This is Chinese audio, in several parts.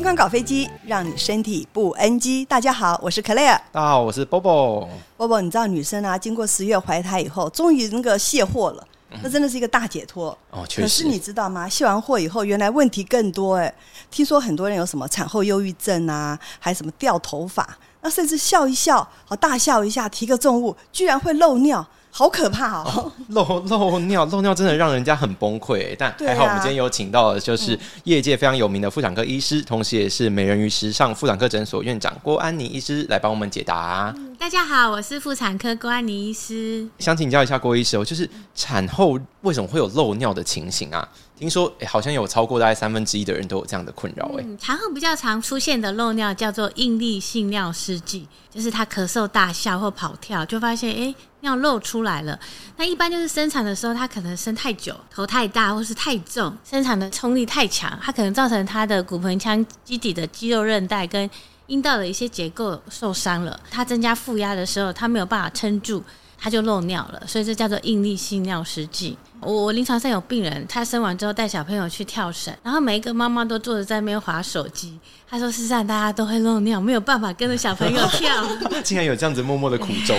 健康搞飞机，让你身体不 NG。大家好，我是 Claire。大家好，我是 Bobo。Bobo，你知道女生啊，经过十月怀胎以后，终于那个卸货了，那真的是一个大解脱。哦，确实。可是你知道吗？卸完货以后，原来问题更多哎。听说很多人有什么产后忧郁症啊，还什么掉头发，那甚至笑一笑，好大笑一下，提个重物，居然会漏尿。好可怕哦，哦！漏漏尿，漏尿真的让人家很崩溃。但还好，我们今天有请到的就是业界非常有名的妇产科医师，嗯、同时也是美人鱼时尚妇产科诊所院长郭安妮医师来帮我们解答。大家好，我是妇产科郭安妮医师。想请教一下郭医师哦，就是产后为什么会有漏尿的情形啊？听说、欸、好像有超过大概三分之一的人都有这样的困扰哎。产、嗯、后比较常出现的漏尿叫做应力性尿失禁，就是他咳嗽、大笑或跑跳，就发现哎、欸、尿漏出来了。那一般就是生产的时候，他可能生太久、头太大或是太重，生产的冲力太强，它可能造成他的骨盆腔基底的肌肉韧带跟阴道的一些结构受伤了。它增加负压的时候，它没有办法撑住。它就漏尿了，所以这叫做应力性尿失禁。我我临床上有病人，他生完之后带小朋友去跳绳，然后每一个妈妈都坐着在那边划手机。他说：“事实上大家都会漏尿，没有办法跟着小朋友跳。”竟然有这样子默默的苦衷。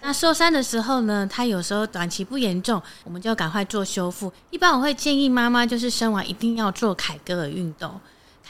那受伤的时候呢，他有时候短期不严重，我们就赶快做修复。一般我会建议妈妈就是生完一定要做凯格尔运动。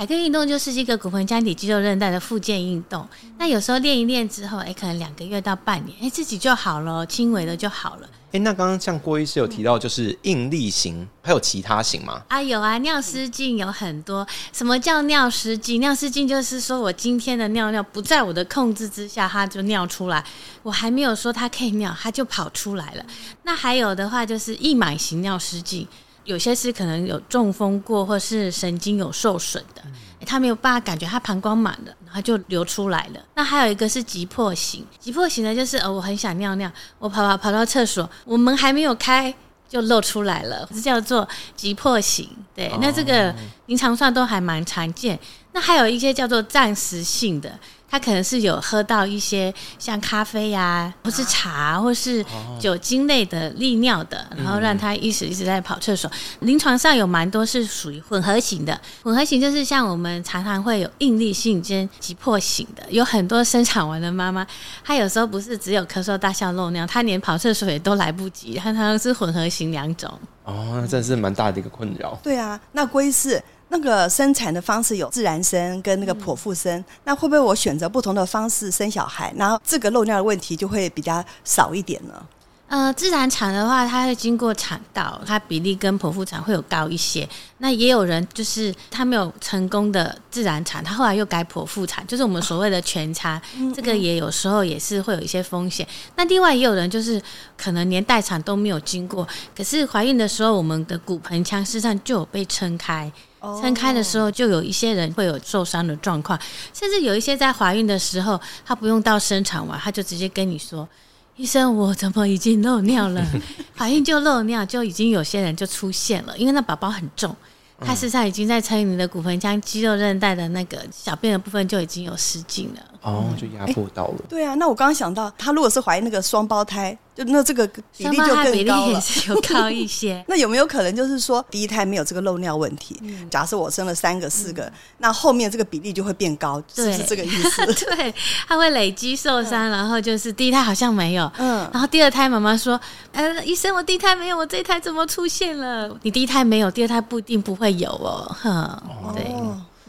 凯格运动就是一个骨盆腔底肌肉韧带的复健运动。那有时候练一练之后，哎、欸，可能两个月到半年，哎、欸，自己就好了，轻微的就好了。哎、欸，那刚刚像郭医师有提到，就是应力型，还有其他型吗？啊，有啊，尿失禁有很多。什么叫尿失禁？尿失禁就是说我今天的尿尿不在我的控制之下，它就尿出来。我还没有说它可以尿，它就跑出来了。那还有的话就是溢满型尿失禁。有些是可能有中风过，或是神经有受损的，他没有办法感觉他膀胱满了，然后就流出来了。那还有一个是急迫型，急迫型的就是呃，我很想尿尿，我跑跑跑到厕所，我门还没有开就漏出来了，这叫做急迫型。对，那这个临床上都还蛮常见。那还有一些叫做暂时性的。他可能是有喝到一些像咖啡呀、啊，或是茶，或是酒精类的利尿的，然后让他一直一直在跑厕所。临床上有蛮多是属于混合型的，混合型就是像我们常常会有应力性跟急迫型的，有很多生产完的妈妈，她有时候不是只有咳嗽、大笑、漏尿，她连跑厕所也都来不及，她常常是混合型两种。哦，那真是蛮大的一个困扰。对啊，那龟是。那个生产的方式有自然生跟那个剖腹生，那会不会我选择不同的方式生小孩，然后这个漏尿的问题就会比较少一点呢？呃，自然产的话，它会经过产道，它比例跟剖腹产会有高一些。那也有人就是他没有成功的自然产，他后来又改剖腹产，就是我们所谓的全差，哦、这个也有时候也是会有一些风险。那另外也有人就是可能连待产都没有经过，可是怀孕的时候，我们的骨盆腔实际上就有被撑开。撑开的时候，就有一些人会有受伤的状况，甚至有一些在怀孕的时候，他不用到生产完，他就直接跟你说：“医生，我怎么已经漏尿了？怀孕就漏尿，就已经有些人就出现了，因为那宝宝很重。”他实际上已经在撑你的骨盆腔肌肉韧带的那个小便的部分就已经有失禁了，哦，就压迫到了。对啊，那我刚刚想到，他如果是怀那个双胞胎，就那这个比例就更高了。比例也是有高一些。那有没有可能就是说第一胎没有这个漏尿问题？嗯、假设我生了三个、四个，嗯、那后面这个比例就会变高，是不是这个意思？对，它会累积受伤，嗯、然后就是第一胎好像没有，嗯，然后第二胎妈妈说，呃，医生，我第一胎没有，我这一胎怎么出现了？你第一胎没有，第二胎不一定不会。有哦，哈，对，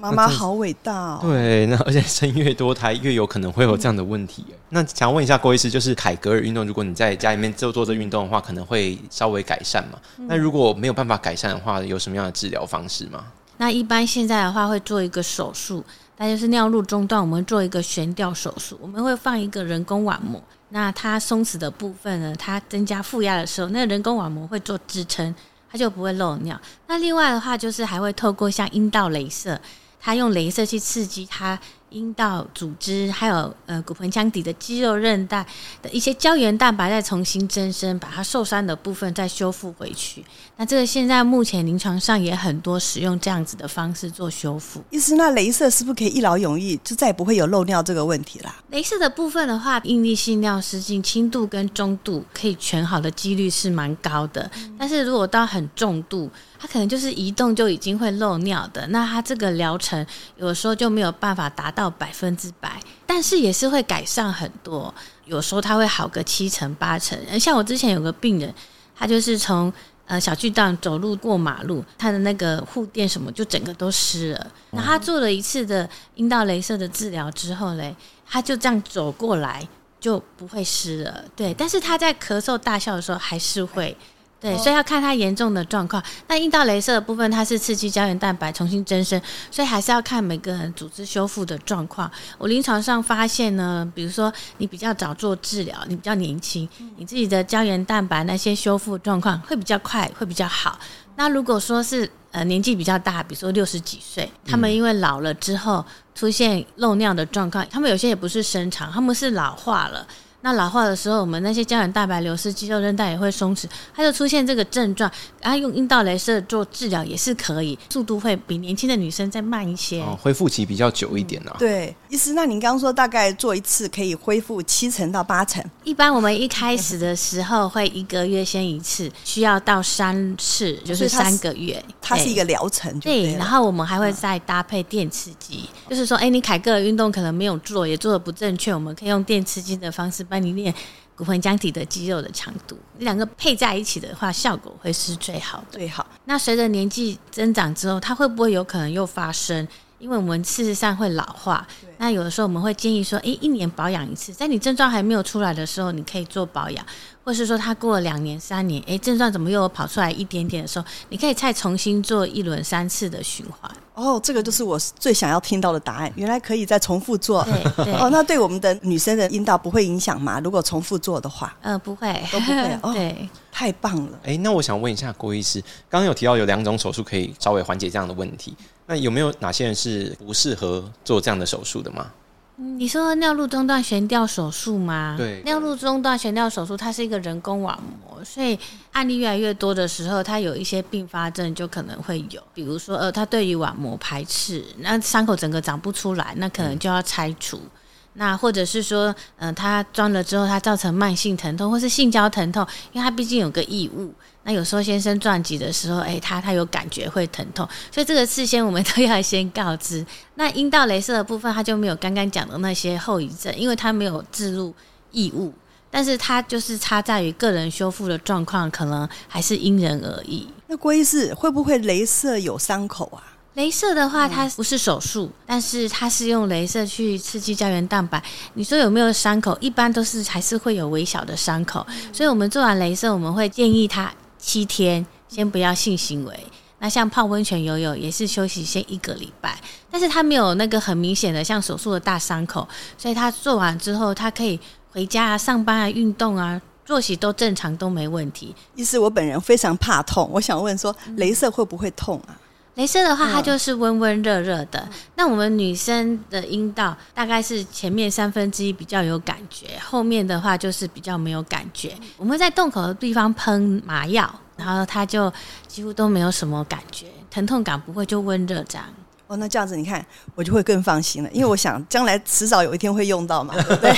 妈妈好伟大哦。对，那而且生越多胎，越有可能会有这样的问题。嗯、那想问一下郭医师，就是凯格尔运动，如果你在家里面就做这运动的话，可能会稍微改善嘛？嗯、那如果没有办法改善的话，有什么样的治疗方式吗？那一般现在的话会做一个手术，那就是尿路中断，我们做一个悬吊手术，我们会放一个人工网膜。那它松弛的部分呢，它增加负压的时候，那个人工网膜会做支撑。它就不会漏尿。那另外的话，就是还会透过像阴道镭射，它用镭射去刺激它。阴道组织还有呃骨盆腔底的肌肉韧带的一些胶原蛋白再重新增生，把它受伤的部分再修复回去。那这个现在目前临床上也很多使用这样子的方式做修复。意思那镭射是不是可以一劳永逸，就再也不会有漏尿这个问题啦？镭射的部分的话，应力性尿失禁轻度跟中度可以全好的几率是蛮高的，嗯、但是如果到很重度。他可能就是移动就已经会漏尿的，那他这个疗程有时候就没有办法达到百分之百，但是也是会改善很多，有时候他会好个七成八成。像我之前有个病人，他就是从呃小巨蛋走路过马路，他的那个护垫什么就整个都湿了。那他做了一次的阴道镭射的治疗之后嘞，他就这样走过来就不会湿了。对，但是他在咳嗽大笑的时候还是会。对，所以要看它严重的状况。那阴道镭射的部分，它是刺激胶原蛋白重新增生，所以还是要看每个人组织修复的状况。我临床上发现呢，比如说你比较早做治疗，你比较年轻，你自己的胶原蛋白那些修复状况会比较快，会比较好。那如果说是呃年纪比较大，比如说六十几岁，他们因为老了之后出现漏尿的状况，他们有些也不是生长，他们是老化了。那老化的时候，我们那些胶原蛋白流失，肌肉韧带也会松弛，它就出现这个症状。然后用阴道镭射做治疗也是可以，速度会比年轻的女生再慢一些。哦，恢复期比较久一点呢、啊嗯。对，医师，那您刚刚说大概做一次可以恢复七成到八成。一般我们一开始的时候会一个月先一次，需要到三次，就是三个月。它是一个疗程对，对。然后我们还会再搭配电刺激，嗯、就是说，哎，你凯格尔运动可能没有做，也做的不正确，我们可以用电刺激的方式。帮你练骨盆腔体的肌肉的强度，两个配在一起的话，效果会是最好的。最好。那随着年纪增长之后，它会不会有可能又发生？因为我们事实上会老化，那有的时候我们会建议说，诶，一年保养一次，在你症状还没有出来的时候，你可以做保养，或是说他过了两年、三年，诶，症状怎么又跑出来一点点的时候，你可以再重新做一轮三次的循环。哦，这个就是我最想要听到的答案，原来可以再重复做。对对。哦，那对我们的女生的阴道不会影响吗？如果重复做的话？呃，不会，都不会。哦，对，太棒了。诶，那我想问一下郭医师，刚刚有提到有两种手术可以稍微缓解这样的问题。那有没有哪些人是不适合做这样的手术的吗？你说尿路中断悬吊手术吗？对，尿路中断悬吊手术它是一个人工网膜，所以案例越来越多的时候，它有一些并发症就可能会有，比如说呃，它对于网膜排斥，那伤口整个长不出来，那可能就要拆除。嗯那或者是说，嗯、呃，它装了之后，它造成慢性疼痛，或是性交疼痛，因为它毕竟有个异物。那有时候先生撞击的时候，哎，他他有感觉会疼痛，所以这个事先我们都要先告知。那阴道镭射的部分，它就没有刚刚讲的那些后遗症，因为它没有置入异物，但是它就是差在于个人修复的状况，可能还是因人而异。那龟是会不会镭射有伤口啊？雷射的话，它不是手术，但是它是用镭射去刺激胶原蛋白。你说有没有伤口？一般都是还是会有微小的伤口。所以我们做完镭射，我们会建议他七天先不要性行为。那像泡温泉、游泳也是休息先一个礼拜。但是他没有那个很明显的像手术的大伤口，所以他做完之后，他可以回家啊、上班啊、运动啊、作息都正常都没问题。意思我本人非常怕痛，我想问说，镭射会不会痛啊？雷射的话，它就是温温热热的。那我们女生的阴道大概是前面三分之一比较有感觉，后面的话就是比较没有感觉。我们会在洞口的地方喷麻药，然后它就几乎都没有什么感觉，疼痛感不会，就温热这样。哦，那这样子你看，我就会更放心了，因为我想将来迟早有一天会用到嘛，对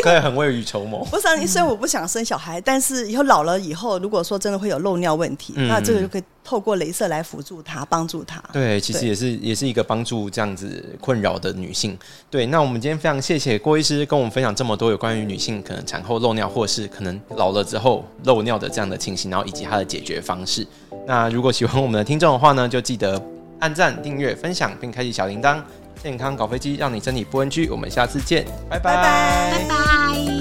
可以 很未雨绸缪。不是，虽然我不想生小孩，但是以后老了以后，如果说真的会有漏尿问题，嗯、那这个就可以透过镭射来辅助他，帮助他。对，其实也是也是一个帮助这样子困扰的女性。对，那我们今天非常谢谢郭医师跟我们分享这么多有关于女性可能产后漏尿，或是可能老了之后漏尿的这样的情形，然后以及它的解决方式。那如果喜欢我们的听众的话呢，就记得。按赞、订阅、分享，并开启小铃铛。健康搞飞机，让你身体不 NG。我们下次见，拜拜，拜拜。拜拜。